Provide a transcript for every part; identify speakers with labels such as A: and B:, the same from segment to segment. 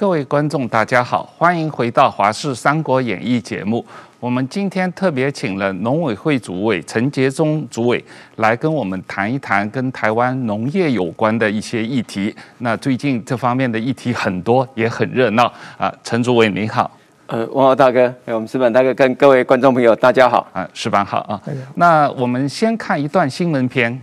A: 各位观众，大家好，欢迎回到《华视三国演义》节目。我们今天特别请了农委会主委陈杰忠主委来跟我们谈一谈跟台湾农业有关的一些议题。那最近这方面的议题很多，也很热闹啊。陈主委您好，
B: 呃，王浩大哥，还有我们石板大哥，跟各位观众朋友，大家好
A: 啊，石板好啊。那我们先看一段新闻片。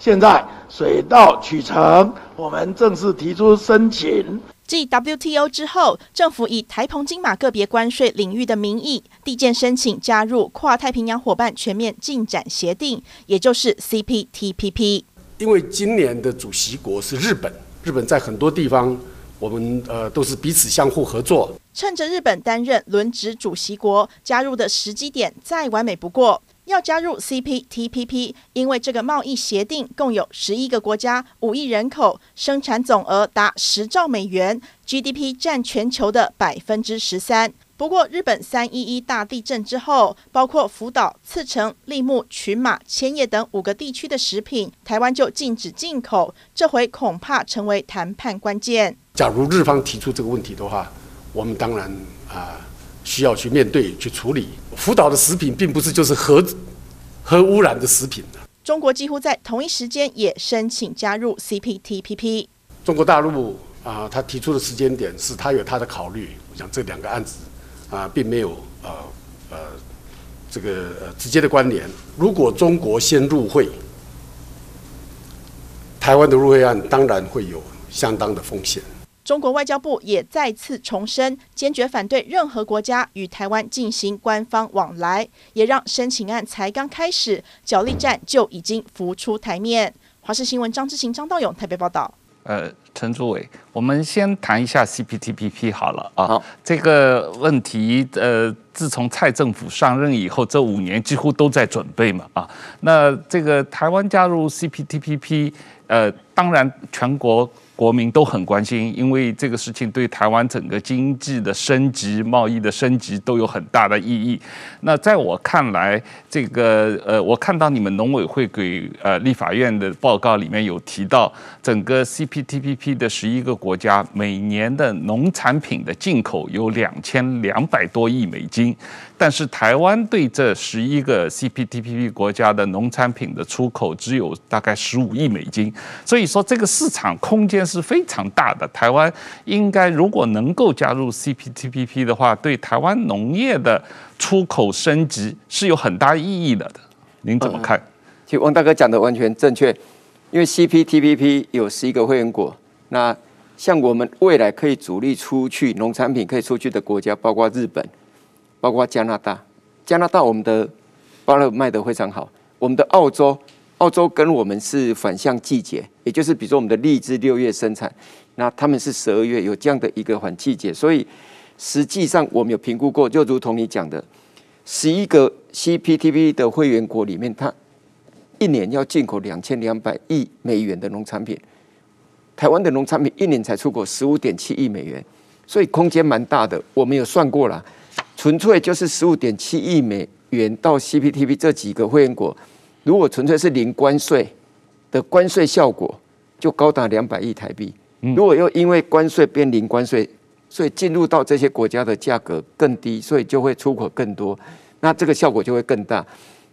C: 现在水到渠成，我们正式提出申请。
D: 继 WTO 之后，政府以台澎金马个别关税领域的名义递件申请加入跨太平洋伙伴全面进展协定，也就是 CPTPP。
E: 因为今年的主席国是日本，日本在很多地方我们呃都是彼此相互合作。
D: 趁着日本担任轮值主席国，加入的时机点再完美不过。要加入 CPTPP，因为这个贸易协定共有十一个国家、五亿人口，生产总额达十兆美元，GDP 占全球的百分之十三。不过，日本三一一大地震之后，包括福岛、茨城、立木、群马、千叶等五个地区的食品，台湾就禁止进口。这回恐怕成为谈判关键。
E: 假如日方提出这个问题的话，我们当然啊。需要去面对、去处理。福岛的食品并不是就是核核污染的食品。
D: 中国几乎在同一时间也申请加入 CPTPP。
E: 中国大陆啊，他提出的时间点是他有他的考虑。我想这两个案子啊，并没有呃呃这个呃直接的关联。如果中国先入会，台湾的入会案当然会有相当的风险。
D: 中国外交部也再次重申，坚决反对任何国家与台湾进行官方往来，也让申请案才刚开始，角力战就已经浮出台面。华视新闻张之晴、张道勇台北报道。
A: 呃，陈主委，我们先谈一下 CPTPP 好了啊。好，这个问题，呃，自从蔡政府上任以后，这五年几乎都在准备嘛啊。那这个台湾加入 CPTPP，呃，当然全国。国民都很关心，因为这个事情对台湾整个经济的升级、贸易的升级都有很大的意义。那在我看来，这个呃，我看到你们农委会给呃立法院的报告里面有提到，整个 CPTPP 的十一个国家每年的农产品的进口有两千两百多亿美金。但是台湾对这十一个 CPTPP 国家的农产品的出口只有大概十五亿美金，所以说这个市场空间是非常大的。台湾应该如果能够加入 CPTPP 的话，对台湾农业的出口升级是有很大意义的。您怎么看？
B: 其实王大哥讲的完全正确，因为 CPTPP 有十一个会员国，那像我们未来可以主力出去农产品可以出去的国家，包括日本。包括加拿大，加拿大我们的芭乐卖得非常好。我们的澳洲，澳洲跟我们是反向季节，也就是比如说我们的荔枝六月生产，那他们是十二月有这样的一个反季节，所以实际上我们有评估过，就如同你讲的，十一个 CPTP 的会员国里面，它一年要进口两千两百亿美元的农产品，台湾的农产品一年才出口十五点七亿美元，所以空间蛮大的。我们有算过了。纯粹就是十五点七亿美元到 CPTPP 这几个会员国，如果纯粹是零关税的关税效果，就高达两百亿台币。如果又因为关税变零关税，所以进入到这些国家的价格更低，所以就会出口更多，那这个效果就会更大。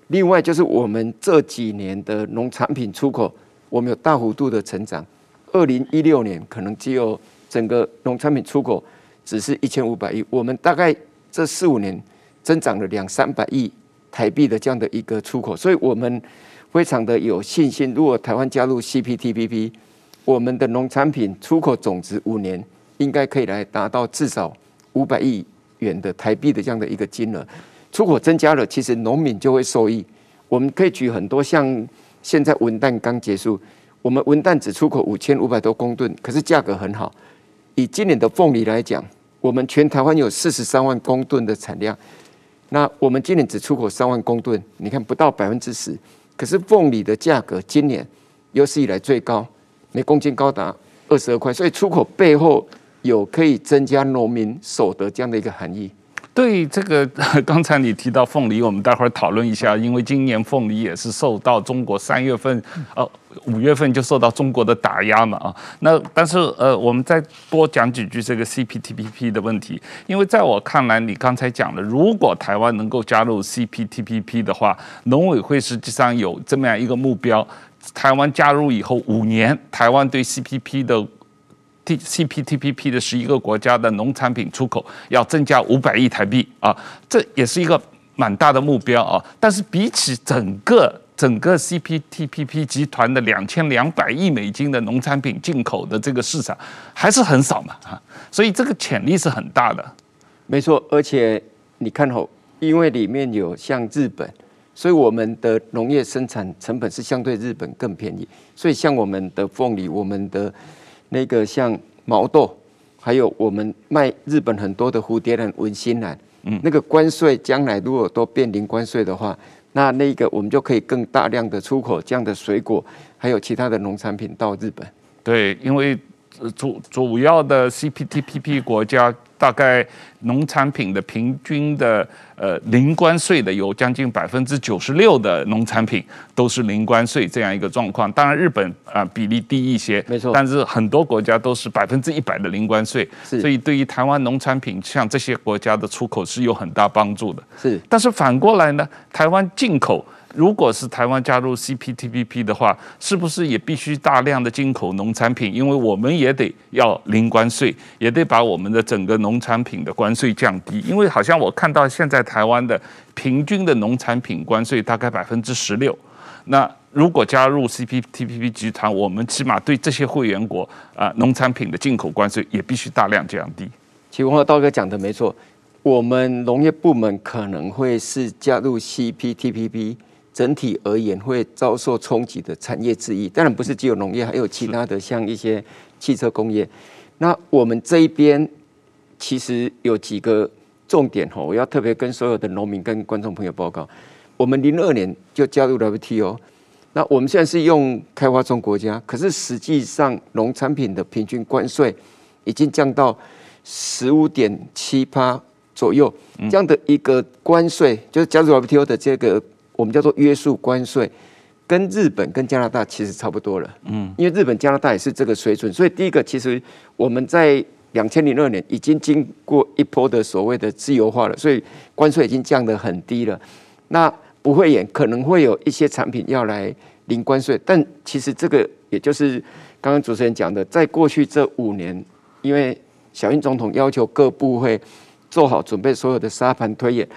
B: 另外就是我们这几年的农产品出口，我们有大幅度的成长。二零一六年可能只有整个农产品出口只是一千五百亿，我们大概。这四五年增长了两三百亿台币的这样的一个出口，所以我们非常的有信心。如果台湾加入 CPTPP，我们的农产品出口总值五年应该可以来达到至少五百亿元的台币的这样的一个金额。出口增加了，其实农民就会受益。我们可以举很多，像现在文旦刚结束，我们文旦只出口五千五百多公吨，可是价格很好。以今年的凤梨来讲。我们全台湾有四十三万公吨的产量，那我们今年只出口三万公吨，你看不到百分之十。可是凤梨的价格今年有史以来最高，每公斤高达二十二块，所以出口背后有可以增加农民所得这样的一个含义。
A: 对这个，刚才你提到凤梨，我们待会儿讨论一下，因为今年凤梨也是受到中国三月份，呃，五月份就受到中国的打压嘛啊。那但是呃，我们再多讲几句这个 CPTPP 的问题，因为在我看来，你刚才讲的，如果台湾能够加入 CPTPP 的话，农委会实际上有这么样一个目标，台湾加入以后五年，台湾对 CPP 的。T CPTPP 的十一个国家的农产品出口要增加五百亿台币啊，这也是一个蛮大的目标啊。但是比起整个整个 CPTPP 集团的两千两百亿美金的农产品进口的这个市场，还是很少嘛啊。所以这个潜力是很大的。
B: 没错，而且你看吼，因为里面有像日本，所以我们的农业生产成本是相对日本更便宜。所以像我们的凤梨，我们的。那个像毛豆，还有我们卖日本很多的蝴蝶兰、文心兰，嗯，那个关税将来如果都变零关税的话，那那个我们就可以更大量的出口这样的水果，还有其他的农产品到日本。
A: 对，因为主主要的 CPTPP 国家。大概农产品的平均的呃零关税的有将近百分之九十六的农产品都是零关税这样一个状况。当然日本啊、呃、比例低一些，
B: 没错。
A: 但是很多国家都是百分之一百的零关
B: 税，
A: 所以对于台湾农产品像这些国家的出口是有很大帮助的。
B: 是。
A: 但是反过来呢，台湾进口。如果是台湾加入 CPTPP 的话，是不是也必须大量的进口农产品？因为我们也得要零关税，也得把我们的整个农产品的关税降低。因为好像我看到现在台湾的平均的农产品关税大概百分之十六。那如果加入 CPTPP 集团，我们起码对这些会员国啊农产品的进口关税也必须大量降低。
B: 其实道哥讲的没错，我们农业部门可能会是加入 CPTPP。整体而言会遭受冲击的产业之一，当然不是只有农业，还有其他的像一些汽车工业。那我们这一边其实有几个重点哈，我要特别跟所有的农民跟观众朋友报告。我们零二年就加入 WTO，那我们现在是用开发中国家，可是实际上农产品的平均关税已经降到十五点七八左右，这样的一个关税就是加入 WTO 的这个。我们叫做约束关税，跟日本跟加拿大其实差不多了。嗯，因为日本、加拿大也是这个水准，所以第一个，其实我们在两千零二年已经经过一波的所谓的自由化了，所以关税已经降得很低了。那不会演，可能会有一些产品要来零关税，但其实这个也就是刚刚主持人讲的，在过去这五年，因为小英总统要求各部会做好准备，所有的沙盘推演。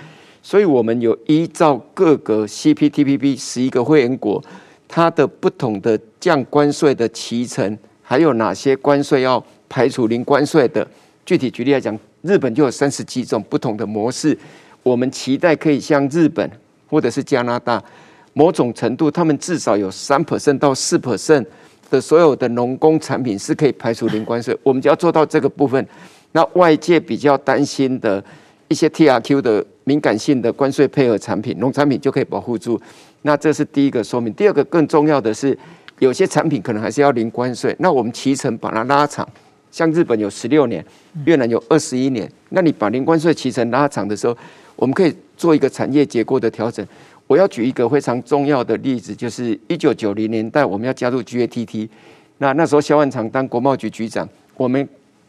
B: 所以，我们有依照各个 CPTPP 十一个会员国，它的不同的降关税的期程，还有哪些关税要排除零关税的。具体举例来讲，日本就有三十几种不同的模式。我们期待可以像日本或者是加拿大，某种程度，他们至少有三 percent 到四 percent 的所有的农工产品是可以排除零关税。我们就要做到这个部分。那外界比较担心的一些 TRQ 的。敏感性的关税配合产品，农产品就可以保护住。那这是第一个说明。第二个更重要的是，有些产品可能还是要零关税。那我们期程把它拉长，像日本有十六年，越南有二十一年。那你把零关税期程拉长的时候，我们可以做一个产业结构的调整。我要举一个非常重要的例子，就是一九九零年代我们要加入 GATT，那那时候萧万长当国贸局局长，我们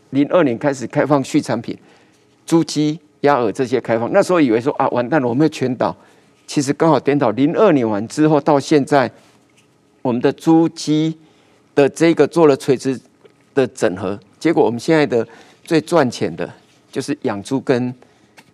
B: 零二年开始开放畜产品，猪鸡。鸭鹅这些开放，那时候以为说啊，完蛋了，我们要全倒。其实刚好颠倒，零二年完之后到现在，我们的猪鸡的这个做了垂直的整合，结果我们现在的最赚钱的就是养猪跟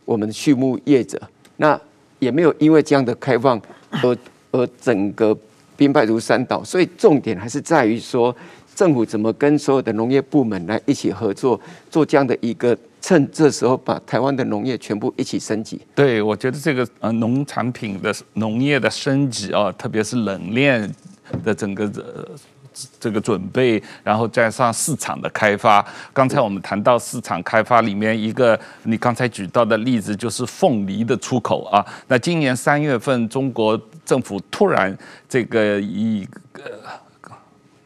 B: 我们的畜牧业者。那也没有因为这样的开放而而整个兵败如山倒，所以重点还是在于说，政府怎么跟所有的农业部门来一起合作，做这样的一个。趁这时候把台湾的农业全部一起升级。
A: 对，我觉得这个呃农产品的农业的升级啊，特别是冷链的整个呃这个准备，然后加上市场的开发。刚才我们谈到市场开发里面一个你刚才举到的例子就是凤梨的出口啊。那今年三月份，中国政府突然这个以呃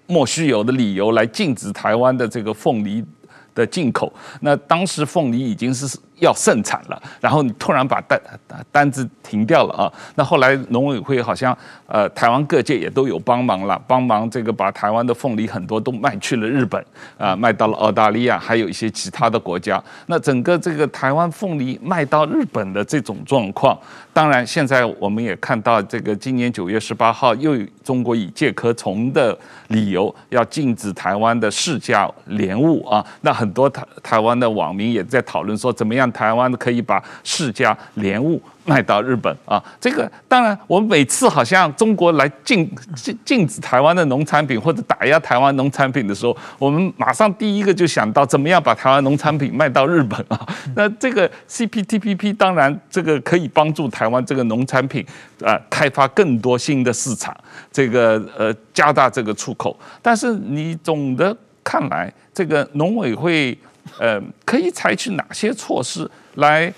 A: 莫须有的理由来禁止台湾的这个凤梨的进口，那当时凤梨已经是要盛产了，然后你突然把单单子停掉了啊。那后来农委会好像呃台湾各界也都有帮忙了，帮忙这个把台湾的凤梨很多都卖去了日本啊，卖到了澳大利亚，还有一些其他的国家。那整个这个台湾凤梨卖到日本的这种状况，当然现在我们也看到这个今年九月十八号又中国以介壳虫的理由要禁止台湾的释迦莲雾啊，那很多台台湾的网民也在讨论说怎么样。台湾可以把世家莲雾卖到日本啊！这个当然，我们每次好像中国来禁禁禁止台湾的农产品或者打压台湾农产品的时候，我们马上第一个就想到怎么样把台湾农产品卖到日本啊！那这个 CPTPP 当然这个可以帮助台湾这个农产品啊开发更多新的市场，这个呃加大这个出口。但是你总的看来，这个农委会。呃，可以采取哪些措施来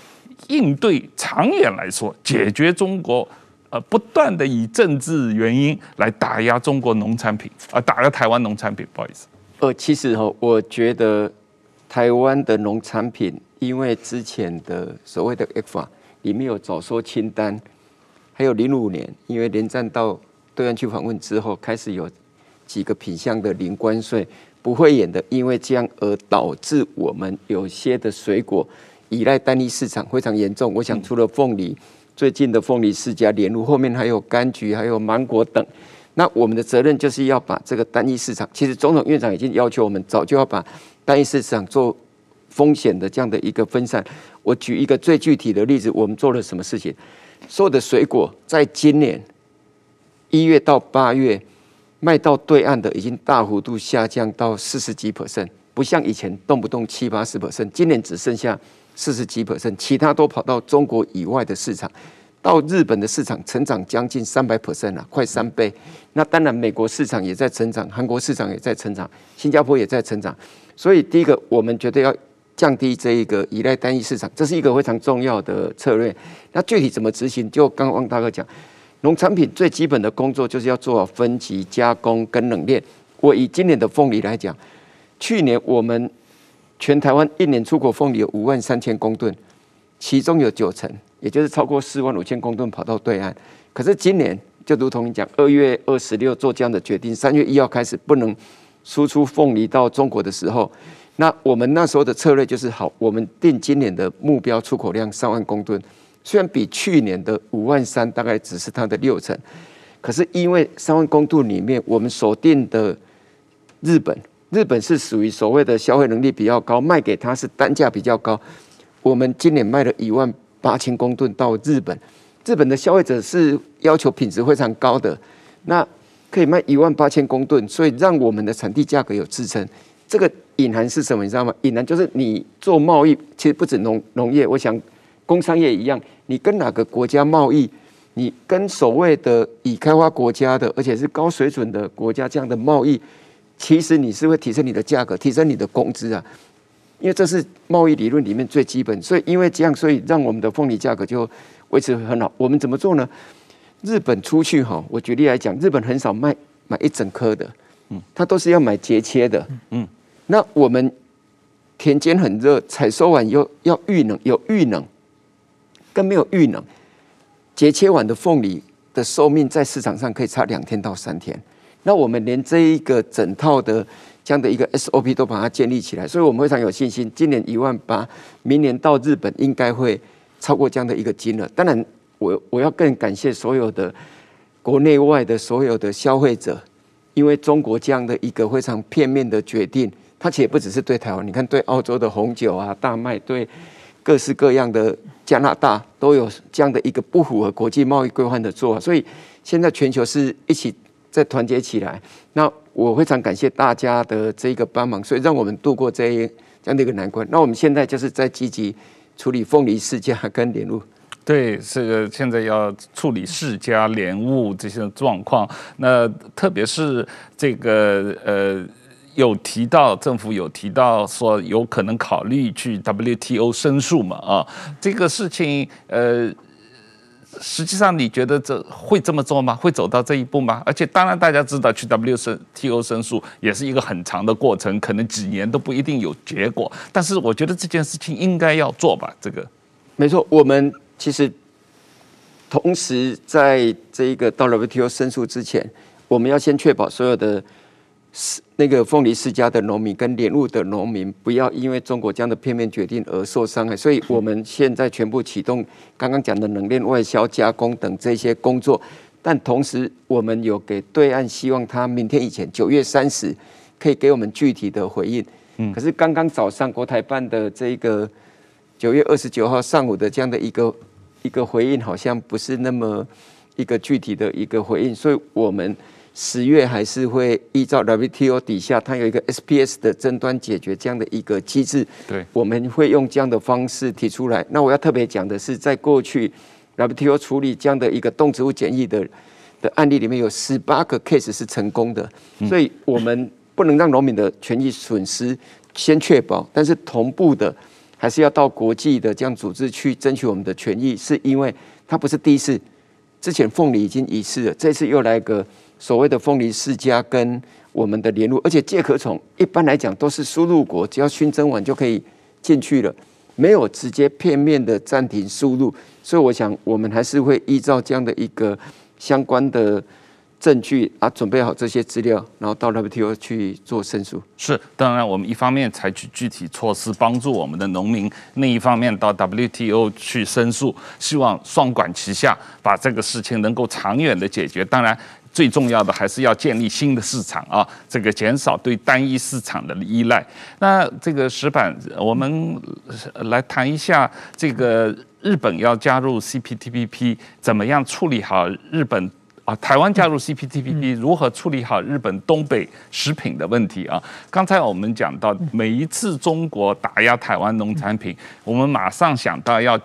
A: 应对？长远来说，解决中国呃不断的以政治原因来打压中国农产品啊，打压台湾农产品。不好意思，
B: 呃，其实哈，我觉得台湾的农产品，因为之前的所谓的 e f a 里面有早收清单，还有零五年，因为连战到对岸去访问之后，开始有几个品项的零关税。不会演的，因为这样而导致我们有些的水果依赖单一市场非常严重。我想除了凤梨，最近的凤梨世家莲雾，后面还有柑橘、还有芒果等。那我们的责任就是要把这个单一市场，其实总统院长已经要求我们早就要把单一市场做风险的这样的一个分散。我举一个最具体的例子，我们做了什么事情？所有的水果在今年一月到八月。卖到对岸的已经大幅度下降到四十几 percent，不像以前动不动七八十 percent，今年只剩下四十几 percent，其他都跑到中国以外的市场，到日本的市场成长将近三百 percent 了，快三倍。那当然，美国市场也在成长，韩国市场也在成长，新加坡也在成长。所以，第一个，我们觉得要降低这一个依赖单一市场，这是一个非常重要的策略。那具体怎么执行？就刚刚汪大哥讲。农产品最基本的工作就是要做好分级、加工跟冷链。我以今年的凤梨来讲，去年我们全台湾一年出口凤梨有五万三千公吨，其中有九成，也就是超过四万五千公吨跑到对岸。可是今年就如同你讲，二月二十六做这样的决定，三月一号开始不能输出凤梨到中国的时候，那我们那时候的策略就是好，我们定今年的目标出口量三万公吨。虽然比去年的五万三大概只是它的六成，可是因为三万公吨里面，我们锁定的日本，日本是属于所谓的消费能力比较高，卖给他是单价比较高。我们今年卖了一万八千公吨到日本，日本的消费者是要求品质非常高的，那可以卖一万八千公吨，所以让我们的产地价格有支撑。这个隐含是什么？你知道吗？隐含就是你做贸易，其实不止农农业，我想。工商业一样，你跟哪个国家贸易，你跟所谓的已开发国家的，而且是高水准的国家这样的贸易，其实你是会提升你的价格，提升你的工资啊，因为这是贸易理论里面最基本。所以因为这样，所以让我们的凤梨价格就维持很好。我们怎么做呢？日本出去哈，我举例来讲，日本很少卖买一整颗的，嗯，他都是要买节切的，嗯，那我们田间很热，采收完又要预冷，有预冷。更没有预冷，节切完的凤梨的寿命在市场上可以差两天到三天。那我们连这一个整套的这样的一个 SOP 都把它建立起来，所以我们非常有信心，今年一万八，明年到日本应该会超过这样的一个金额。当然，我我要更感谢所有的国内外的所有的消费者，因为中国这样的一个非常片面的决定，它其实不只是对台湾，你看对澳洲的红酒啊、大麦对。各式各样的加拿大都有这样的一个不符合国际贸易规范的做法，所以现在全球是一起在团结起来。那我非常感谢大家的这个帮忙，所以让我们度过这一这样的一个难关。那我们现在就是在积极处理凤梨世家跟莲雾。
A: 对，这个现在要处理释迦莲雾这些状况，那特别是这个呃。有提到政府有提到说有可能考虑去 WTO 申诉嘛？啊，这个事情呃实际上你觉得这会这么做吗？会走到这一步吗？而且当然大家知道去 WTO 申诉也是一个很长的过程，可能几年都不一定有结果。但是我觉得这件事情应该要做吧。这个
B: 没错，我们其实同时在这一个到 WTO 申诉之前，我们要先确保所有的。是那个凤梨世家的农民跟莲雾的农民，不要因为中国这样的片面决定而受伤害。所以我们现在全部启动刚刚讲的冷链外销、加工等这些工作，但同时我们有给对岸，希望他明天以前九月三十可以给我们具体的回应。嗯，可是刚刚早上国台办的这个九月二十九号上午的这样的一个一个回应，好像不是那么一个具体的一个回应，所以我们。十月还是会依照 WTO 底下，它有一个 SPS 的争端解决这样的一个机制。
A: 对，
B: 我们会用这样的方式提出来。那我要特别讲的是，在过去 WTO 处理这样的一个动植物检疫的的案例里面，有十八个 case 是成功的。所以我们不能让农民的权益损失先确保，但是同步的还是要到国际的这样组织去争取我们的权益，是因为它不是第一次，之前凤梨已经一次了，这次又来个。所谓的凤梨世家跟我们的莲雾，而且介壳虫一般来讲都是输入国，只要熏蒸完就可以进去了，没有直接片面的暂停输入，所以我想我们还是会依照这样的一个相关的证据啊，准备好这些资料，然后到 WTO 去做申诉。
A: 是，当然我们一方面采取具体措施帮助我们的农民，另一方面到 WTO 去申诉，希望双管齐下，把这个事情能够长远的解决。当然。最重要的还是要建立新的市场啊，这个减少对单一市场的依赖。那这个石板，我们来谈一下这个日本要加入 CPTPP，怎么样处理好日本啊？台湾加入 CPTPP，如何处理好日本东北食品的问题啊？刚才我们讲到，每一次中国打压台湾农产品，我们马上想到要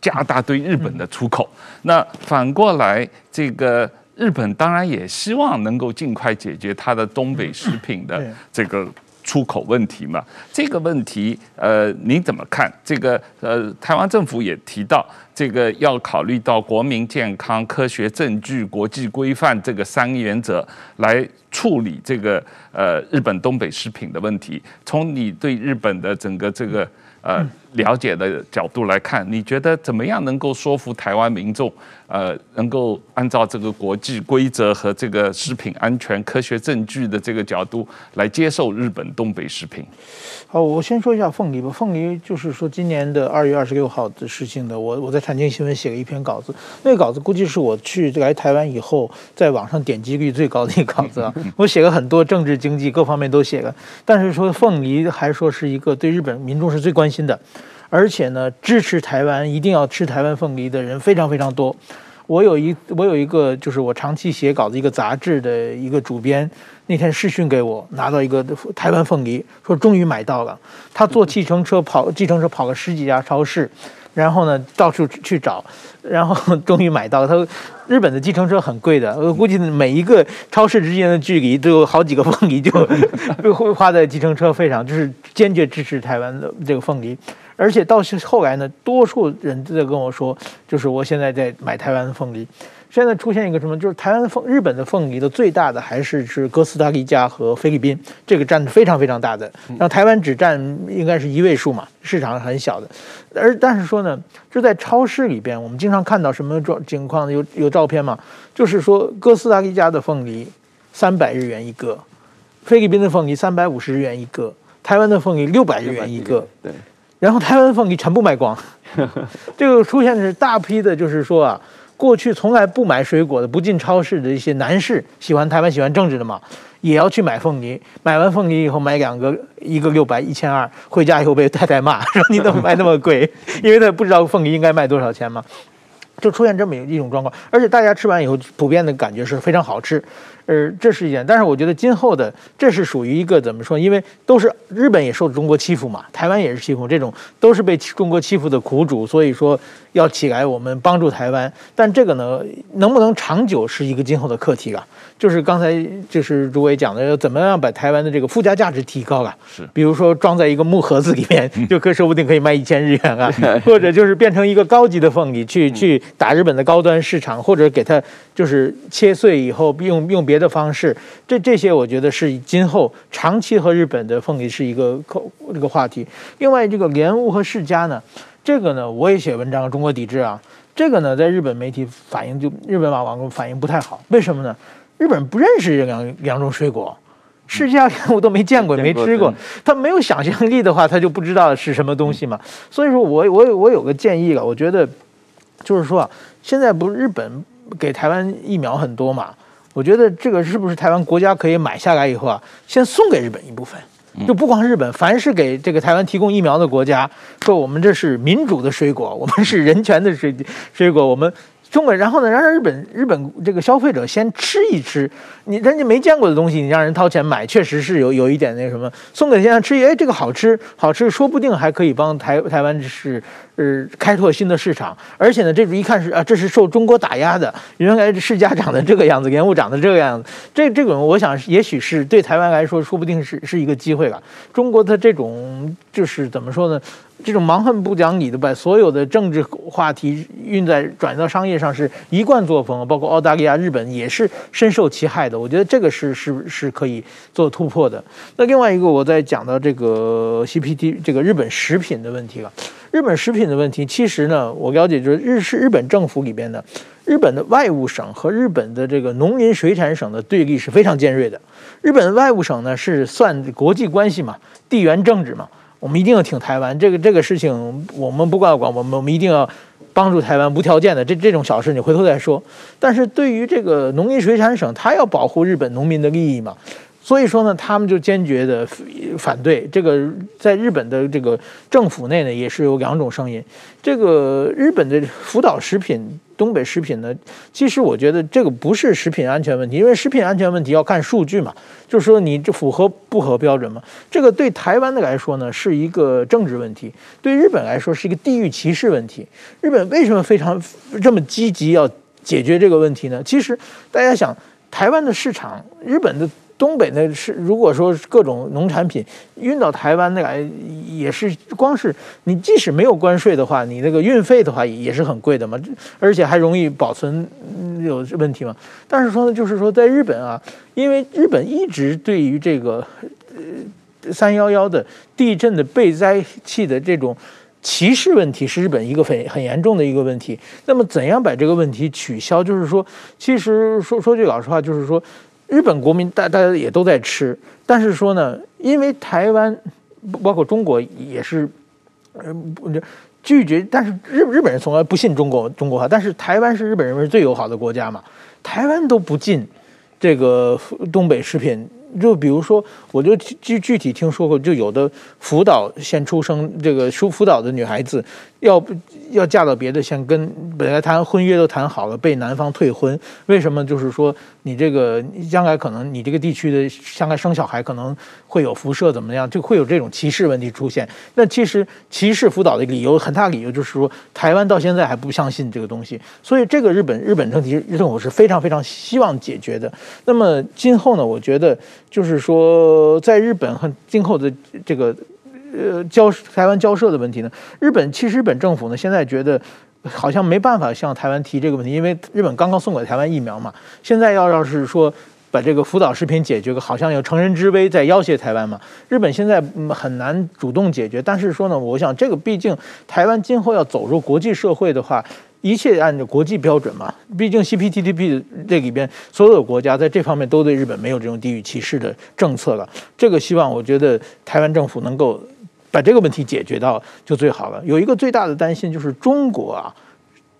A: 加大对日本的出口。那反过来这个。日本当然也希望能够尽快解决它的东北食品的这个出口问题嘛。这个问题，呃，你怎么看？这个，呃，台湾政府也提到，这个要考虑到国民健康、科学证据、国际规范这个三原则来处理这个，呃，日本东北食品的问题。从你对日本的整个这个，呃。了解的角度来看，你觉得怎么样能够说服台湾民众，呃，能够按照这个国际规则和这个食品安全科学证据的这个角度来接受日本东北食品？
F: 好，我先说一下凤梨吧。凤梨就是说，今年的二月二十六号的事情的，我我在产经新闻写了一篇稿子，那个稿子估计是我去来台湾以后在网上点击率最高的一个稿子啊。我写了很多政治经济各方面都写了，但是说凤梨还说是一个对日本民众是最关心的。而且呢，支持台湾一定要吃台湾凤梨的人非常非常多。我有一我有一个就是我长期写稿子一个杂志的一个主编，那天试讯给我，拿到一个台湾凤梨，说终于买到了。他坐计程车跑计程车跑了十几家超市，然后呢到处去找，然后终于买到。他说日本的计程车很贵的，我估计每一个超市之间的距离都有好几个凤梨就会花在计程车费上，就是坚决支持台湾的这个凤梨。而且到后来呢，多数人都在跟我说，就是我现在在买台湾的凤梨。现在出现一个什么，就是台湾的凤，日本的凤梨的最大的还是是哥斯达黎加和菲律宾，这个占非常非常大的。然后台湾只占应该是一位数嘛，市场很小的。而但是说呢，就在超市里边，我们经常看到什么状情况？有有照片嘛？就是说哥斯达黎加的凤梨三百日元一个，菲律宾的凤梨三百五十日元一个，台湾的凤梨六百日元一个。对。然后台湾凤梨全部卖光，这个出现的是大批的，就是说啊，过去从来不买水果的、不进超市的一些男士，喜欢台湾、喜欢政治的嘛，也要去买凤梨。买完凤梨以后，买两个，一个六百，一千二，回家以后被太太骂，说你怎么卖那么贵？因为他不知道凤梨应该卖多少钱嘛，就出现这么一种状况。而且大家吃完以后，普遍的感觉是非常好吃。呃，这是一点，但是我觉得今后的这是属于一个怎么说？因为都是日本也受中国欺负嘛，台湾也是欺负，这种都是被中国欺负的苦主，所以说要起来我们帮助台湾。但这个呢，能不能长久是一个今后的课题了。就是刚才就是诸位讲的，要怎么样把台湾的这个附加价值提高了？是，比如说装在一个木盒子里面，就可说不定可以卖一千日元啊，或者就是变成一个高级的凤梨，去去打日本的高端市场，或者给它就是切碎以后用用别的方式，这这些我觉得是今后长期和日本的凤梨是一个口这个话题。另外，这个莲雾和释迦呢，这个呢我也写文章，中国抵制啊，这个呢在日本媒体反应就日本网网反应不太好，为什么呢？日本人不认识这两两种水果。释迦莲雾都没见过，没吃过，他没有想象力的话，他就不知道是什么东西嘛。所以说我我我有个建议了，我觉得就是说啊，现在不是日本给台湾疫苗很多嘛？我觉得这个是不是台湾国家可以买下来以后啊，先送给日本一部分，就不光日本，凡是给这个台湾提供疫苗的国家，说我们这是民主的水果，我们是人权的水水果，我们。中国，然后呢，让日本日本这个消费者先吃一吃，你人家没见过的东西，你让人掏钱买，确实是有有一点那什么。送给人家吃，哎，这个好吃，好吃，说不定还可以帮台台湾是呃开拓新的市场。而且呢，这种一看是啊，这是受中国打压的，原来世家长得这个样子，莲雾长得这个样子，这这种我想也许是对台湾来说，说不定是是一个机会了。中国的这种就是怎么说呢？这种蛮横不讲理的，把所有的政治话题运在转移到商业上是一贯作风，包括澳大利亚、日本也是深受其害的。我觉得这个是是是可以做突破的。那另外一个，我再讲到这个 CPT 这个日本食品的问题了。日本食品的问题，其实呢，我了解就是日是日本政府里边的日本的外务省和日本的这个农林水产省的对立是非常尖锐的。日本的外务省呢是算国际关系嘛，地缘政治嘛。我们一定要挺台湾，这个这个事情我们不管管，我们我们一定要帮助台湾，无条件的。这这种小事你回头再说。但是对于这个农林水产省，他要保护日本农民的利益嘛，所以说呢，他们就坚决的反对。这个在日本的这个政府内呢，也是有两种声音。这个日本的福岛食品。东北食品呢，其实我觉得这个不是食品安全问题，因为食品安全问题要看数据嘛，就是说你这符合不合标准嘛。这个对台湾的来说呢，是一个政治问题；对日本来说是一个地域歧视问题。日本为什么非常这么积极要解决这个问题呢？其实大家想，台湾的市场，日本的。东北呢是，如果说各种农产品运到台湾那来，也是光是你即使没有关税的话，你那个运费的话也是很贵的嘛，而且还容易保存有问题嘛。但是说呢，就是说在日本啊，因为日本一直对于这个呃三幺幺的地震的备灾器的这种歧视问题，是日本一个很很严重的一个问题。那么怎样把这个问题取消？就是说，其实说说句老实话，就是说。日本国民大大家也都在吃，但是说呢，因为台湾包括中国也是，呃，拒绝。但是日日本人从来不信中国中国话，但是台湾是日本人是最友好的国家嘛，台湾都不进这个东北食品。就比如说，我就具具体听说过，就有的福岛先出生这个福福岛的女孩子。要不要嫁到别的县，跟本来谈婚约都谈好了，被男方退婚，为什么？就是说你这个将来可能你这个地区的将来生小孩可能会有辐射，怎么样？就会有这种歧视问题出现。那其实歧视福岛的理由很大，理由就是说台湾到现在还不相信这个东西，所以这个日本日本政体日政府是非常非常希望解决的。那么今后呢？我觉得就是说在日本和今后的这个。呃，交台湾交涉的问题呢？日本其实日本政府呢，现在觉得好像没办法向台湾提这个问题，因为日本刚刚送给台湾疫苗嘛。现在要要是说把这个福岛视频解决个，好像有乘人之危在要挟台湾嘛。日本现在很难主动解决，但是说呢，我想这个毕竟台湾今后要走入国际社会的话，一切按照国际标准嘛。毕竟 CPTPP 这里边所有的国家在这方面都对日本没有这种地域歧视的政策了。这个希望我觉得台湾政府能够。把这个问题解决到就最好了。有一个最大的担心就是中国啊，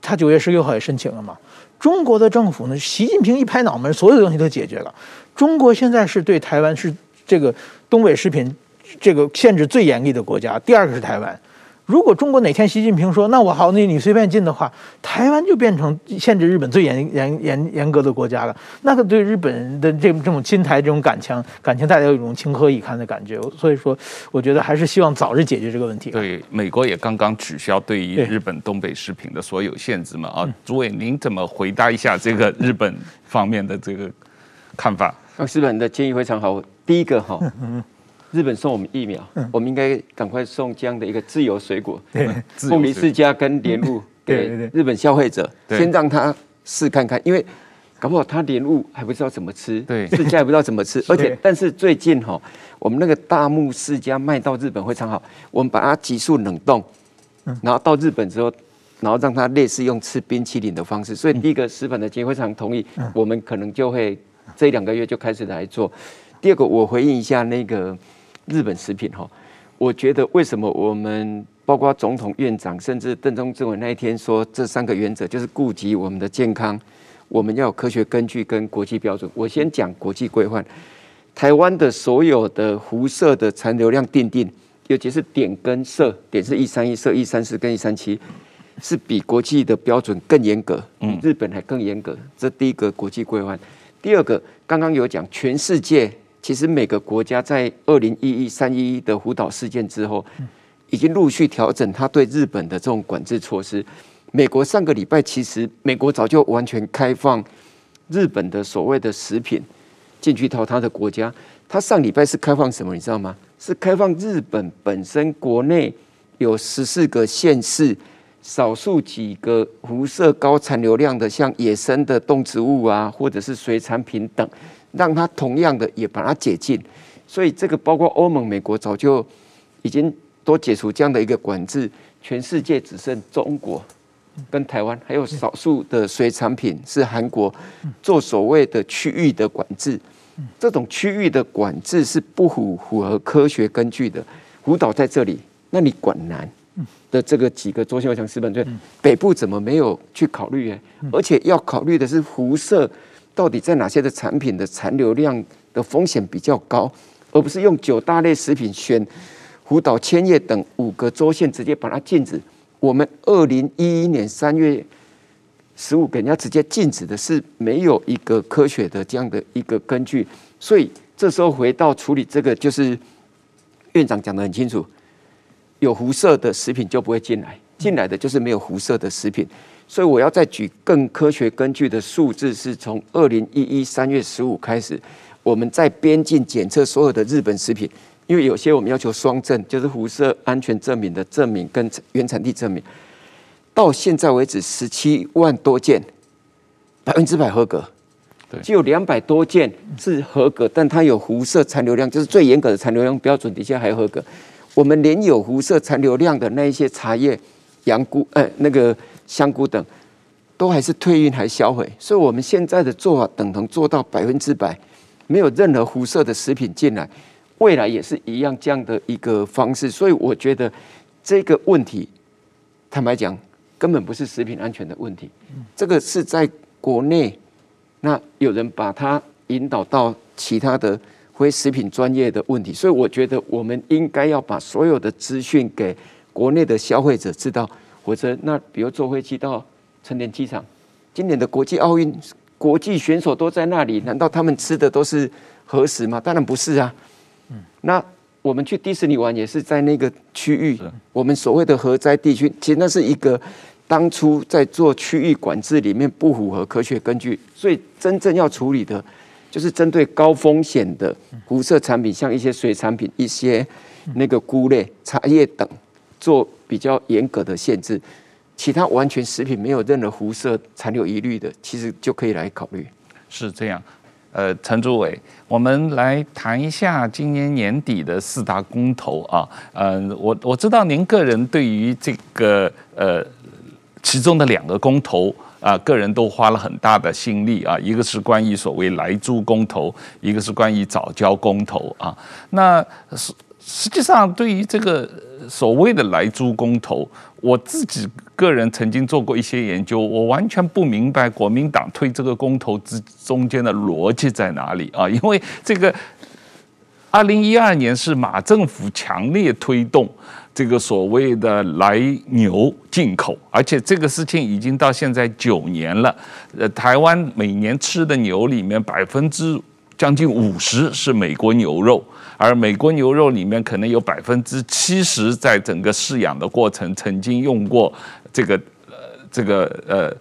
F: 他九月十六号也申请了嘛。中国的政府呢，习近平一拍脑门，所有东西都解决了。中国现在是对台湾是这个东北食品这个限制最严厉的国家，第二个是台湾。如果中国哪天习近平说，那我好，那你随便进的话，台湾就变成限制日本最严严严严格的国家了。那个对日本人的这这种亲台这种感情，感情大家有一种情何以堪的感觉。所以说，我觉得还是希望早日解决这个问题。
A: 对，美国也刚刚取消对于日本东北食品的所有限制嘛。啊，诸位，您怎么回答一下这个日本方面的这个看法？
B: 日本的建议非常好。第一个哈。日本送我们疫苗，我们应该赶快送这样的一个自由水果，凤梨世家跟莲雾 给日本消费者，先让他试看看，因为搞不好他莲雾还不知道怎么吃，
A: 对，
B: 世家还不知道怎么吃，而且但是最近哈，我们那个大木世家卖到日本非常好，我们把它急速冷冻，然后到日本之后，然后让它类似用吃冰淇淋的方式，所以第一个石板的结非常同意，我们可能就会这一两个月就开始来做。第二个，我回应一下那个日本食品哈，我觉得为什么我们包括总统、院长，甚至邓中正那一天说这三个原则就是顾及我们的健康，我们要有科学根据跟国际标准。我先讲国际规范，台湾的所有的辐射的残留量定定，尤其是点跟色，点是一三一，色一三四跟一三七，是比国际的标准更严格，比日本还更严格。这第一个国际规范。第二个，刚刚有讲全世界。其实每个国家在二零一一三一一的福岛事件之后，已经陆续调整他对日本的这种管制措施。美国上个礼拜其实美国早就完全开放日本的所谓的食品进去到他的国家。他上礼拜是开放什么？你知道吗？是开放日本本身国内有十四个县市，少数几个辐射高残留量的，像野生的动植物啊，或者是水产品等。让它同样的也把它解禁，所以这个包括欧盟、美国早就已经都解除这样的一个管制，全世界只剩中国跟台湾，还有少数的水产品是韩国做所谓的区域的管制。这种区域的管制是不符符合科学根据的。福岛在这里，那你管南的这个几个周先强、石板圳，北部怎么没有去考虑？而且要考虑的是辐射。到底在哪些的产品的残留量的风险比较高，而不是用九大类食品选福岛、千叶等五个州县直接把它禁止？我们二零一一年三月十五给人家直接禁止的是没有一个科学的这样的一个根据，所以这时候回到处理这个，就是院长讲得很清楚，有辐射的食品就不会进来，进来的就是没有辐射的食品。所以我要再举更科学根据的数字，是从二零一一三月十五开始，我们在边境检测所有的日本食品，因为有些我们要求双证，就是辐射安全证明的证明跟原产地证明。到现在为止，十七万多件，百分之百合格，对，只有两百多件是合格，但它有辐射残留量，就是最严格的残留量标准底下还合格。我们连有辐射残留量的那一些茶叶、洋菇，呃，那个。香菇等都还是退运还销毁，所以我们现在的做法等同做到百分之百，没有任何辐射的食品进来，未来也是一样这样的一个方式。所以我觉得这个问题，坦白讲，根本不是食品安全的问题，这个是在国内，那有人把它引导到其他的非食品专业的问题。所以我觉得我们应该要把所有的资讯给国内的消费者知道。或者那比如坐飞机到成田机场，今年的国际奥运，国际选手都在那里，难道他们吃的都是核食吗？当然不是啊。那我们去迪士尼玩也是在那个区域，我们所谓的核灾地区，其实那是一个当初在做区域管制里面不符合科学根据，所以真正要处理的，就是针对高风险的辐射产品，像一些水产品、一些那个菇类、茶叶等做。比较严格的限制，其他完全食品没有任何辐射残留疑虑的，其实就可以来考虑。
A: 是这样，呃，陈主委，我们来谈一下今年年底的四大公投啊。嗯、我我知道您个人对于这个呃其中的两个公投啊、个人都花了很大的心力啊。一个是关于所谓莱猪公投，一个是关于早交公投啊。那实际上对于这个。所谓的来猪公投，我自己个人曾经做过一些研究，我完全不明白国民党推这个公投之中间的逻辑在哪里啊？因为这个二零一二年是马政府强烈推动这个所谓的来牛进口，而且这个事情已经到现在九年了。呃，台湾每年吃的牛里面百分之将近五十是美国牛肉。而美国牛肉里面可能有百分之七十，在整个饲养的过程曾经用过这个呃这个呃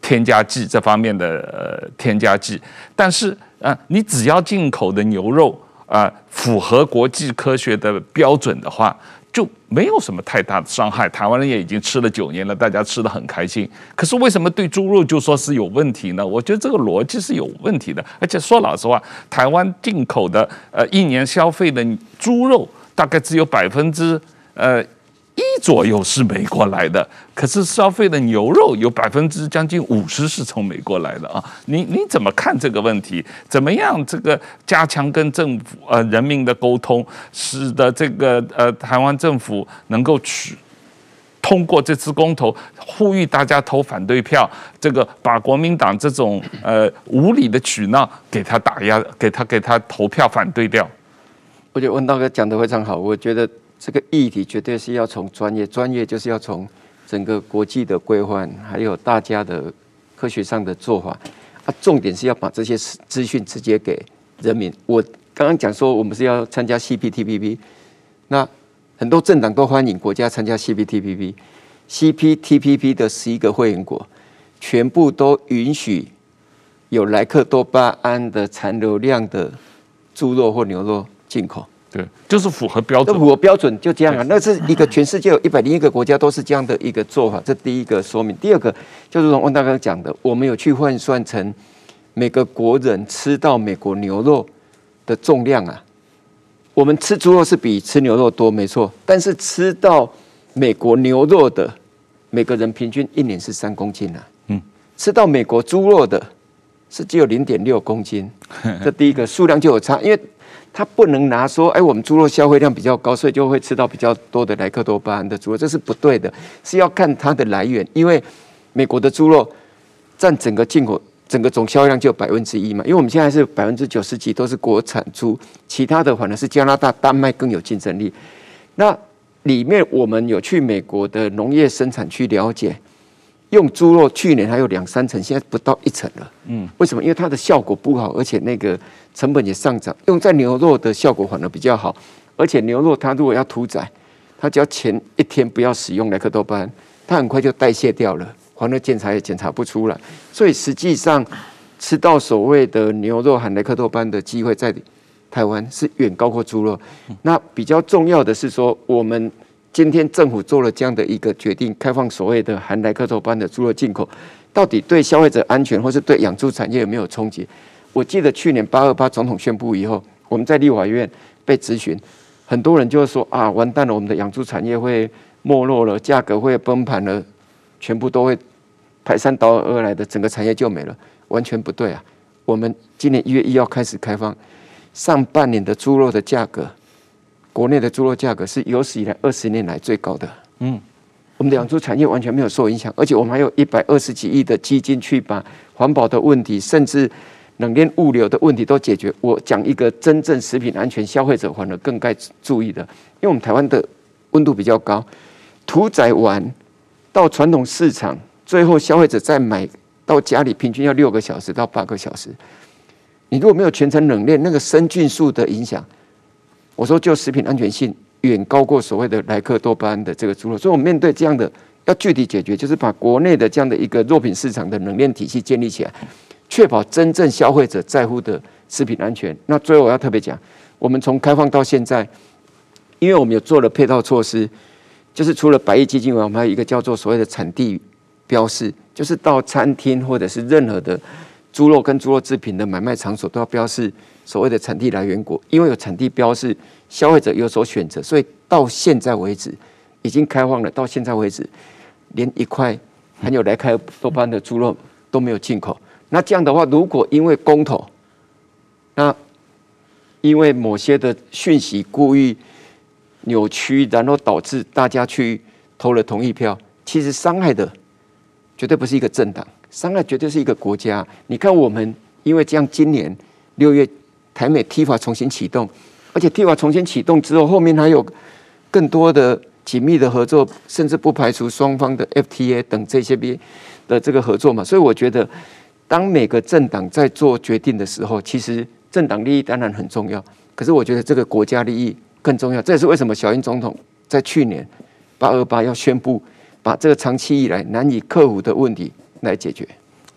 A: 添加剂这方面的呃添加剂，但是啊，你只要进口的牛肉啊符合国际科学的标准的话，就没有什么太大的伤害。台湾人也已经吃了九年了，大家吃的很开心。可是为什么对猪肉就说是有问题呢？我觉得这个逻辑是有问题的。而且说老实话，台湾进口的呃一年消费的猪肉大概只有百分之呃。一左右是美国来的，可是消费的牛肉有百分之将近五十是从美国来的啊！你你怎么看这个问题？怎么样这个加强跟政府呃人民的沟通，使得这个呃台湾政府能够去通过这次公投，呼吁大家投反对票，这个把国民党这种呃无理的取闹给他打压，给他给他投票反对掉。
B: 我觉得温大哥讲得非常好，我觉得。这个议题绝对是要从专业，专业就是要从整个国际的规范，还有大家的科学上的做法。啊，重点是要把这些资讯直接给人民。我刚刚讲说，我们是要参加 CPTPP，那很多政党都欢迎国家参加 CPTPP。CPTPP 的十一个会员国，全部都允许有莱克多巴胺的残留量的猪肉或牛肉进口。
A: 对，就是符合标准，
B: 都符合标准，就这样啊。那是一个全世界有一百零一个国家都是这样的一个做法，这第一个说明。第二个就是从温大哥讲的，我们有去换算成每个国人吃到美国牛肉的重量啊。我们吃猪肉是比吃牛肉多，没错。但是吃到美国牛肉的每个人平均一年是三公斤啊。嗯，吃到美国猪肉的是只有零点六公斤，这第一个数量就有差，因为。他不能拿说，哎，我们猪肉消费量比较高，所以就会吃到比较多的莱克多巴胺的猪肉，这是不对的，是要看它的来源。因为美国的猪肉占整个进口整个总销量就百分之一嘛，因为我们现在是百分之九十几都是国产猪，其他的反而是加拿大、丹麦更有竞争力。那里面我们有去美国的农业生产区了解。用猪肉去年还有两三成，现在不到一成了。嗯，为什么？因为它的效果不好，而且那个成本也上涨。用在牛肉的效果反而比较好，而且牛肉它如果要屠宰，它只要前一天不要使用莱克多巴胺，它很快就代谢掉了，反而检查也检查不出来。所以实际上吃到所谓的牛肉含莱克多巴胺的机会，在台湾是远高过猪肉。那比较重要的是说我们。今天政府做了这样的一个决定，开放所谓的含莱克多巴的猪肉进口，到底对消费者安全或是对养猪产业有没有冲击？我记得去年八二八总统宣布以后，我们在立法院被质询，很多人就说啊，完蛋了，我们的养猪产业会没落了，价格会崩盘了，全部都会排山倒海而来的，整个产业就没了。完全不对啊！我们今年一月一号开始开放，上半年的猪肉的价格。国内的猪肉价格是有史以来二十年来最高的。嗯，我们的养猪产业完全没有受影响，而且我们还有一百二十几亿的基金去把环保的问题，甚至冷链物流的问题都解决。我讲一个真正食品安全，消费者反而更该注意的，因为我们台湾的温度比较高，屠宰完到传统市场，最后消费者再买到家里，平均要六个小时到八个小时。你如果没有全程冷链，那个生菌素的影响。我说，就食品安全性远高过所谓的莱克多巴胺的这个猪肉，所以我们面对这样的要具体解决，就是把国内的这样的一个肉品市场的冷链体系建立起来，确保真正消费者在乎的食品安全。那最后我要特别讲，我们从开放到现在，因为我们有做了配套措施，就是除了百亿基金外，我们还有一个叫做所谓的产地标示，就是到餐厅或者是任何的猪肉跟猪肉制品的买卖场所都要标示。所谓的产地来源国，因为有产地标示，消费者有所选择，所以到现在为止已经开放了。到现在为止，连一块含有莱克多巴胺的猪肉都没有进口。那这样的话，如果因为公投，那因为某些的讯息故意扭曲，然后导致大家去投了同意票，其实伤害的绝对不是一个政党，伤害绝对是一个国家。你看，我们因为这样，今年六月。台美 T 法重新启动，而且 T 法重新启动之后，后面还有更多的紧密的合作，甚至不排除双方的 FTA 等这些边的这个合作嘛。所以我觉得，当每个政党在做决定的时候，其实政党利益当然很重要，可是我觉得这个国家利益更重要。这也是为什么小英总统在去年八二八要宣布把这个长期以来难以克服的问题来解决。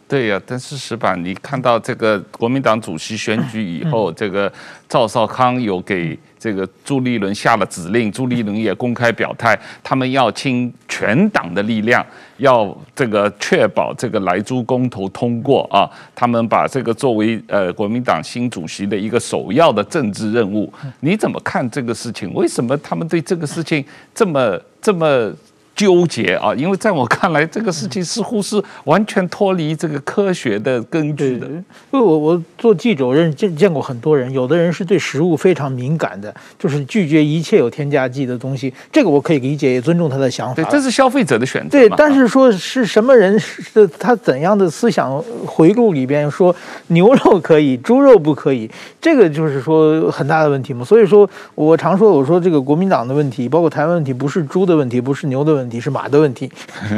A: 对呀、啊，但是矢板，你看到这个国民党主席选举以后，这个赵少康有给这个朱立伦下了指令，朱立伦也公开表态，他们要倾全党的力量，要这个确保这个莱猪公投通过啊，他们把这个作为呃国民党新主席的一个首要的政治任务，你怎么看这个事情？为什么他们对这个事情这么这么？纠结啊，因为在我看来，这个事情似乎是完全脱离这个科学的根据的。因
F: 为我我做记者，我认见见过很多人，有的人是对食物非常敏感的，就是拒绝一切有添加剂的东西。这个我可以理解，也尊重他的想法。
A: 对，这是消费者的选择。
F: 对，但是说是什么人是他怎样的思想回路里边说牛肉可以，猪肉不可以，这个就是说很大的问题嘛。所以说我常说，我说这个国民党的问题，包括台湾问题，不是猪的问题，不是牛的问题。问题是马的问题，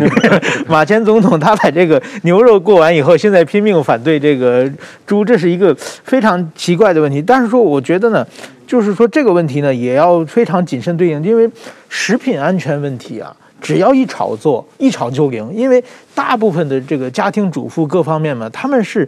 F: 马前总统他把这个牛肉过完以后，现在拼命反对这个猪，这是一个非常奇怪的问题。但是说，我觉得呢，就是说这个问题呢，也要非常谨慎对应，因为食品安全问题啊，只要一炒作，一炒就灵。因为大部分的这个家庭主妇各方面嘛，他们是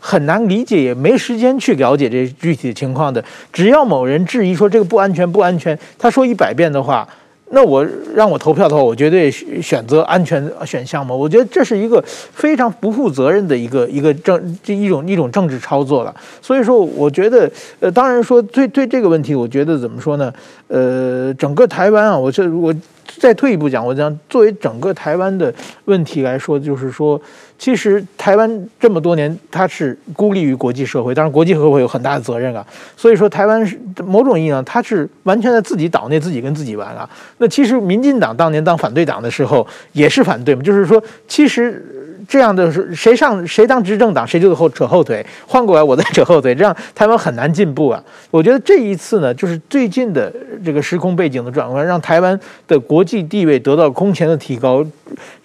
F: 很难理解，也没时间去了解这具体情况的。只要某人质疑说这个不安全，不安全，他说一百遍的话。那我让我投票的话，我绝对选择安全选项嘛。我觉得这是一个非常不负责任的一个一个政这一种一种政治操作了。所以说，我觉得呃，当然说对对这个问题，我觉得怎么说呢？呃，整个台湾啊，我这我再退一步讲，我讲作为整个台湾的问题来说，就是说。其实台湾这么多年，它是孤立于国际社会，当然国际社会有很大的责任啊。所以说，台湾是某种意义上，它是完全在自己岛内自己跟自己玩啊。那其实民进党当年当反对党的时候也是反对嘛，就是说，其实。这样的是谁上谁当执政党，谁就后扯后腿，换过来我再扯后腿，这样台湾很难进步啊。我觉得这一次呢，就是最近的这个时空背景的转换，让台湾的国际地位得到空前的提高。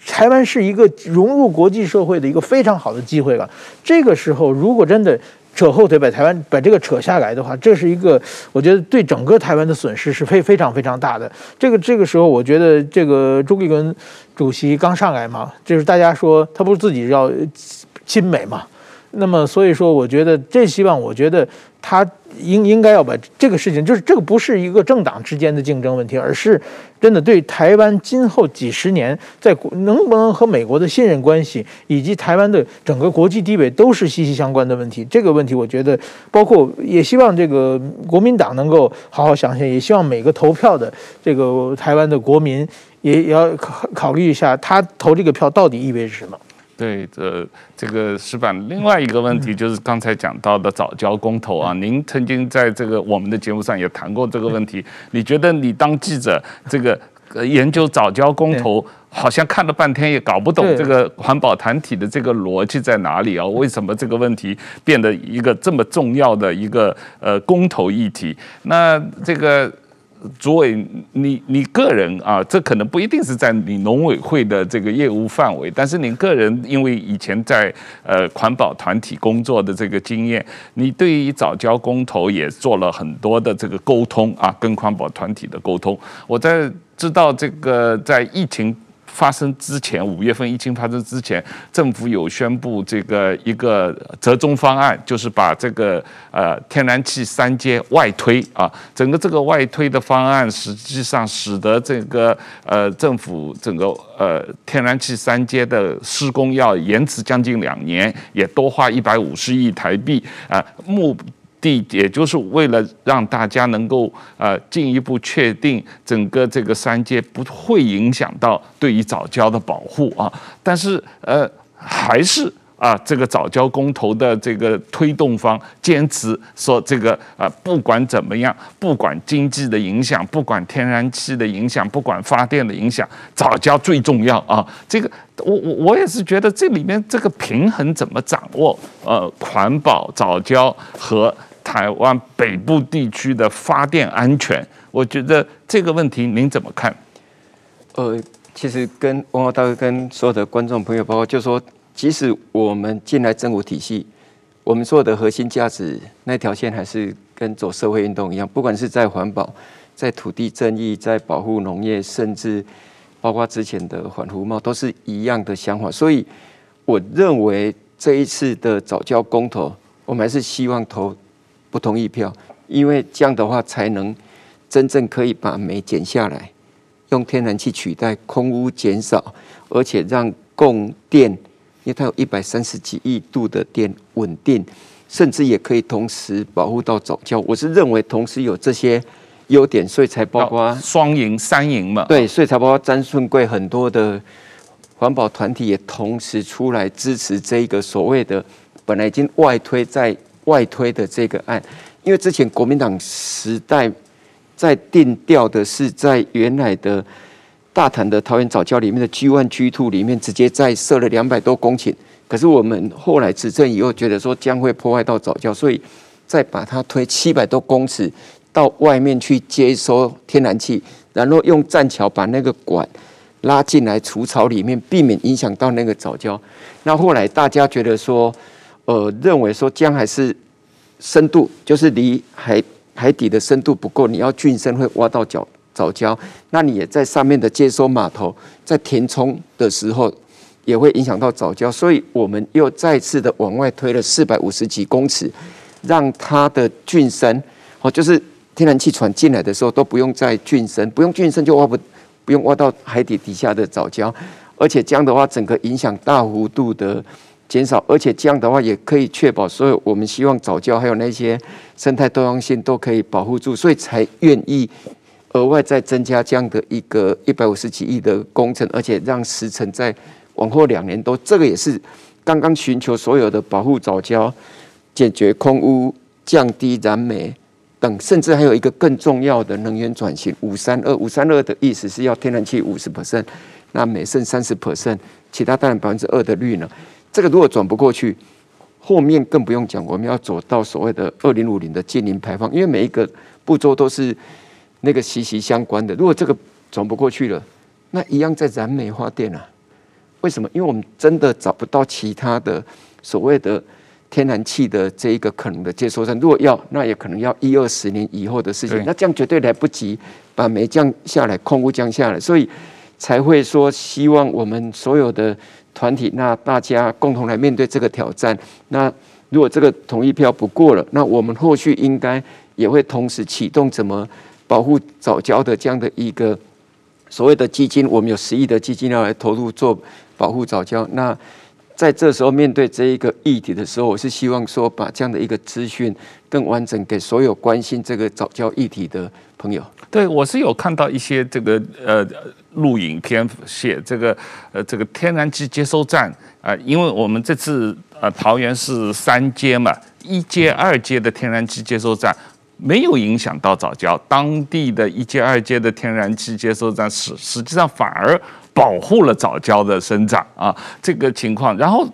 F: 台湾是一个融入国际社会的一个非常好的机会了。这个时候，如果真的。扯后腿把台湾把这个扯下来的话，这是一个我觉得对整个台湾的损失是非非常非常大的。这个这个时候，我觉得这个朱立伦主席刚上来嘛，就是大家说他不是自己要亲美嘛，那么所以说，我觉得这希望，我觉得他。应应该要把这个事情，就是这个不是一个政党之间的竞争问题，而是真的对台湾今后几十年在能不能和美国的信任关系，以及台湾的整个国际地位都是息息相关的问题。这个问题，我觉得包括也希望这个国民党能够好好想想，也希望每个投票的这个台湾的国民也也要考考虑一下，他投这个票到底意味着什么。
A: 对，这这个石板，另外一个问题就是刚才讲到的早教公投啊，您曾经在这个我们的节目上也谈过这个问题。你觉得你当记者，这个研究早教公投，好像看了半天也搞不懂这个环保团体的这个逻辑在哪里啊？为什么这个问题变得一个这么重要的一个呃公投议题？那这个。主委，你你个人啊，这可能不一定是在你农委会的这个业务范围，但是您个人因为以前在呃环保团体工作的这个经验，你对于早教公投也做了很多的这个沟通啊，跟环保团体的沟通。我在知道这个在疫情。发生之前，五月份疫情发生之前，政府有宣布这个一个折中方案，就是把这个呃天然气三阶外推啊，整个这个外推的方案，实际上使得这个呃政府整个呃天然气三阶的施工要延迟将近两年，也多花一百五十亿台币啊目。地，也就是为了让大家能够呃进一步确定整个这个三接不会影响到对于藻礁的保护啊，但是呃还是啊这个藻礁公投的这个推动方坚持说这个啊不管怎么样，不管经济的影响，不管天然气的影响，不管发电的影响，早教最重要啊。这个我我我也是觉得这里面这个平衡怎么掌握？呃，环保早教和台湾北部地区的发电安全，我觉得这个问题您怎么看？
B: 呃，其实跟文华大哥跟所有的观众朋友包括，就说即使我们进来政府体系，我们所有的核心价值那条线还是跟走社会运动一样，不管是在环保、在土地正义、在保护农业，甚至包括之前的反服贸，都是一样的想法。所以我认为。这一次的早教公投，我们还是希望投不同意票，因为这样的话才能真正可以把煤减下来，用天然气取代，空污减少，而且让供电，因为它有一百三十几亿度的电稳定，甚至也可以同时保护到早教。我是认为同时有这些优点，所以才包括
A: 双赢、三赢嘛。
B: 对，所以才包括詹顺贵很多的。环保团体也同时出来支持这一个所谓的本来已经外推在外推的这个案，因为之前国民党时代在定调的是在原来的大潭的桃园早教里面的 G one G two 里面直接再设了两百多公顷，可是我们后来执政以后觉得说将会破坏到早教，所以再把它推七百多公尺到外面去接收天然气，然后用栈桥把那个管。拉进来除草里面，避免影响到那个早教。那后来大家觉得说，呃，认为说江还是深度，就是离海海底的深度不够，你要浚深会挖到藻藻礁。那你也在上面的接收码头，在填充的时候也会影响到藻礁，所以我们又再次的往外推了四百五十几公尺，让它的浚深哦，就是天然气船进来的时候都不用再浚深，不用浚深就挖不。不用挖到海底底下的藻礁，而且这样的话，整个影响大幅度的减少，而且这样的话也可以确保所有我们希望藻礁还有那些生态多样性都可以保护住，所以才愿意额外再增加这样的一个一百五十几亿的工程，而且让时程在往后两年都，这个也是刚刚寻求所有的保护藻礁、解决空污、降低燃煤。等，甚至还有一个更重要的能源转型，五三二五三二的意思是要天然气五十 percent，那煤剩三十 percent，其他当然百分之二的绿能。这个如果转不过去，后面更不用讲，我们要走到所谓的二零五零的净零排放，因为每一个步骤都是那个息息相关的。如果这个转不过去了，那一样在燃煤发电啊？为什么？因为我们真的找不到其他的所谓的。天然气的这一个可能的接收站，如果要，那也可能要一二十年以后的事情。那这样绝对来不及把煤降下来，空污降下来，所以才会说希望我们所有的团体，那大家共同来面对这个挑战。那如果这个同意票不过了，那我们后续应该也会同时启动怎么保护早教的这样的一个所谓的基金。我们有十亿的基金要来投入做保护早教。那在这时候面对这一个议题的时候，我是希望说把这样的一个资讯更完整给所有关心这个早教议题的朋友。
A: 对，我是有看到一些这个呃录影片写这个呃这个天然气接收站啊、因为我们这次呃桃园是三阶嘛，一阶二阶的天然气接收站没有影响到藻礁，当地的一阶二阶的天然气接收站实实际上反而。保护了藻礁的生长啊，这个情况。然后，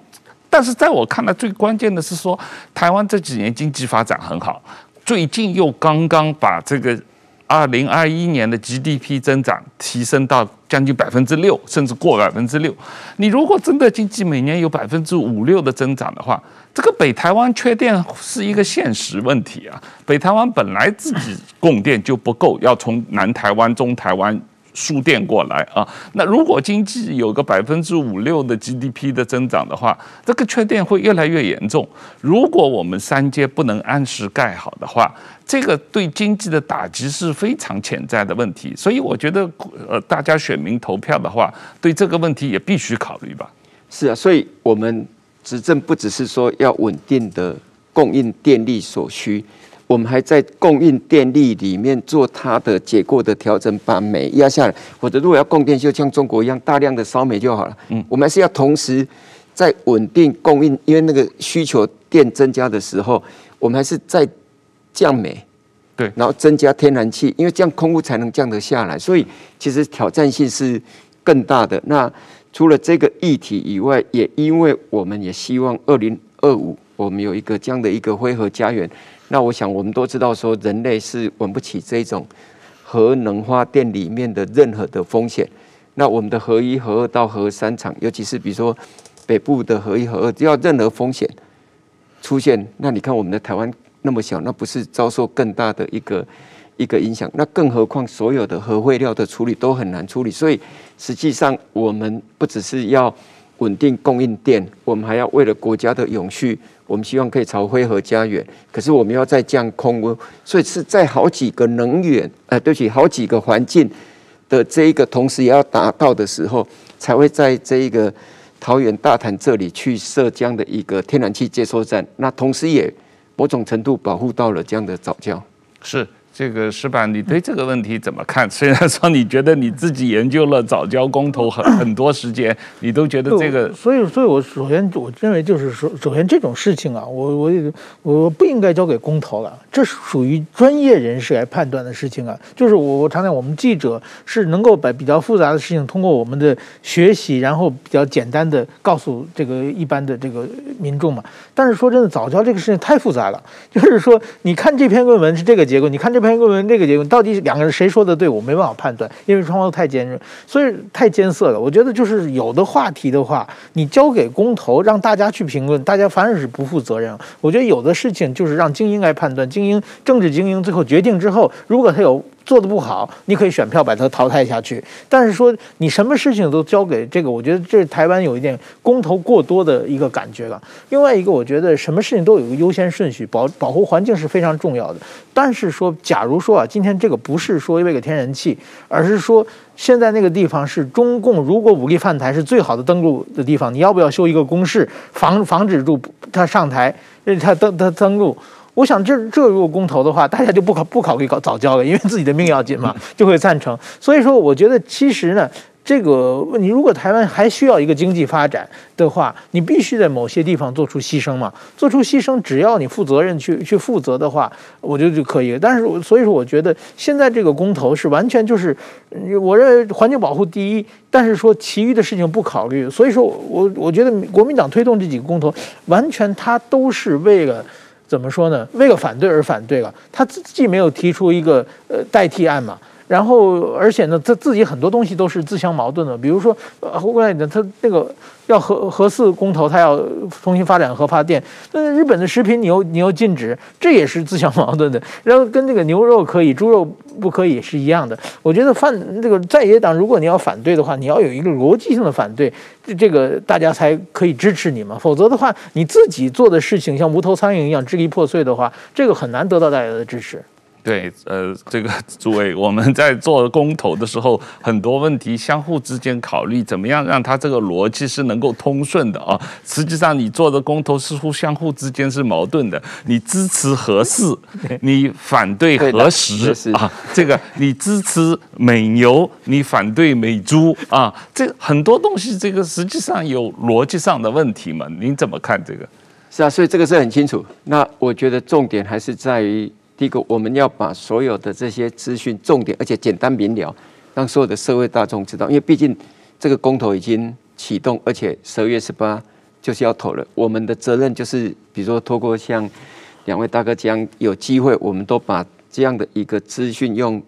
A: 但是在我看来，最关键的是说，台湾这几年经济发展很好，最近又刚刚把这个二零二一年的 GDP 增长提升到将近百分之六，甚至过百分之六。你如果真的经济每年有百分之五六的增长的话，这个北台湾缺电是一个现实问题啊。北台湾本来自己供电就不够，要从南台湾、中台湾。输电过来啊，那如果经济有个百分之五六的 GDP 的增长的话，这个缺电会越来越严重。如果我们三阶不能按时盖好的话，这个对经济的打击是非常潜在的问题。所以我觉得，呃，大家选民投票的话，对这个问题也必须考虑吧。
B: 是啊，所以我们执政不只是说要稳定的供应电力所需。我们还在供应电力里面做它的结构的调整，把煤压下来。或者如果要供电，就像中国一样大量的烧煤就好了。嗯，我们还是要同时在稳定供应，因为那个需求电增加的时候，我们还是在降煤，
A: 对，
B: 然后增加天然气，因为这样空污才能降得下来。所以其实挑战性是更大的。那除了这个议题以外，也因为我们也希望二零二五我们有一个这样的一个辉和家园。那我想，我们都知道说，人类是玩不起这种核能发电里面的任何的风险。那我们的核一、核二到核三厂，尤其是比如说北部的核一、核二，只要任何风险出现，那你看我们的台湾那么小，那不是遭受更大的一个一个影响？那更何况所有的核废料的处理都很难处理。所以实际上，我们不只是要稳定供应电，我们还要为了国家的永续，我们希望可以朝非核家园。可是我们要再降空温，所以是在好几个能源，呃，对不起，好几个环境的这一个同时也要达到的时候，才会在这一个桃园大潭这里去设这样的一个天然气接收站。那同时也某种程度保护到了这样的早教。
A: 是。这个石板，你对这个问题怎么看？虽然说你觉得你自己研究了早教公投很很多时间，你都觉得这个，
F: 所以，所以我首先我认为就是说，首先这种事情啊，我我我不应该交给公投了，这是属于专业人士来判断的事情啊。就是我我常常我们记者是能够把比较复杂的事情通过我们的学习，然后比较简单的告诉这个一般的这个民众嘛。但是说真的，早教这个事情太复杂了，就是说，你看这篇论文是这个结果，你看这篇。论文这个结论到底两个人谁说的对？我没办法判断，因为双方都太尖锐，所以太艰涩了。我觉得就是有的话题的话，你交给公投让大家去评论，大家反而是不负责任。我觉得有的事情就是让精英来判断，精英政治精英最后决定之后，如果他有。做得不好，你可以选票把他淘汰下去。但是说你什么事情都交给这个，我觉得这是台湾有一点公投过多的一个感觉了。另外一个，我觉得什么事情都有一个优先顺序，保保护环境是非常重要的。但是说，假如说啊，今天这个不是说为个天然气，而是说现在那个地方是中共如果武力犯台是最好的登陆的地方，你要不要修一个工事防防止住他上台，他登他登陆？我想这这如果公投的话，大家就不考不考虑搞藻礁了，因为自己的命要紧嘛，就会赞成。所以说，我觉得其实呢，这个问题如果台湾还需要一个经济发展的话，你必须在某些地方做出牺牲嘛。做出牺牲，只要你负责任去去负责的话，我觉得就可以。但是，所以说，我觉得现在这个公投是完全就是，我认为环境保护第一，但是说其余的事情不考虑。所以说我我觉得国民党推动这几个公投，完全它都是为了。怎么说呢？为了反对而反对了，他自己没有提出一个呃代替案嘛。然后，而且呢，他自己很多东西都是自相矛盾的。比如说，呃，后来，他那个要核核四公投，他要重新发展核发电。那日本的食品你又你又禁止，这也是自相矛盾的。然后跟这个牛肉可以，猪肉不可以是一样的。我觉得反这个在野党，如果你要反对的话，你要有一个逻辑性的反对，这个大家才可以支持你嘛。否则的话，你自己做的事情像无头苍蝇一样支离破碎的话，这个很难得到大家的支持。
A: 对，呃，这个 诸位，我们在做公投的时候，很多问题相互之间考虑，怎么样让它这个逻辑是能够通顺的啊？实际上，你做的公投似乎相互之间是矛盾的。你支持核四，你反对核食啊？这个你支持美牛，你反对美猪啊？这很多东西，这个实际上有逻辑上的问题嘛？您怎么看这个？
B: 是啊，所以这个是很清楚。那我觉得重点还是在于。第一个，我们要把所有的这些资讯重点，而且简单明了，让所有的社会大众知道。因为毕竟这个公投已经启动，而且十二月十八就是要投了。我们的责任就是，比如说透过像两位大哥这样有机会，我们都把这样的一个资讯用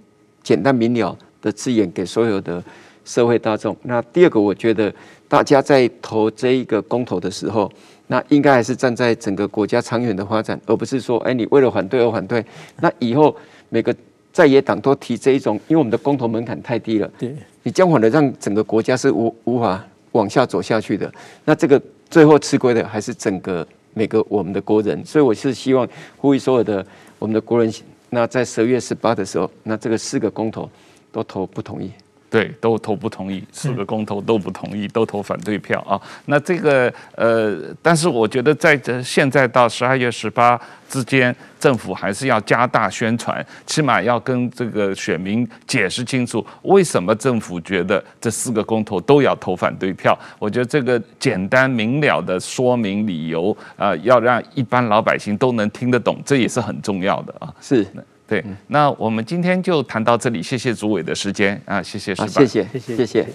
B: 简单明了的字眼给所有的社会大众。那第二个，我觉得大家在投这一个公投的时候。那应该还是站在整个国家长远的发展，而不是说，哎，你为了反对而反对。那以后每个在野党都提这一种，因为我们的公投门槛太低了，对，你将反的让整个国家是无无法往下走下去的。那这个最后吃亏的还是整个每个我们的国人。所以我是希望呼吁所有的我们的国人，那在十月十八的时候，那这个四个公投都投不同意。
A: 对，都投不同意，四个公投都不同意，都投反对票啊。那这个呃，但是我觉得在这现在到十二月十八之间，政府还是要加大宣传，起码要跟这个选民解释清楚，为什么政府觉得这四个公投都要投反对票。我觉得这个简单明了的说明理由啊，呃，要让一般老百姓都能听得懂，这也是很重要的啊。
B: 是。
A: 对，那我们今天就谈到这里，谢谢主委的时间啊，谢谢石板，
B: 谢谢，谢谢，谢谢。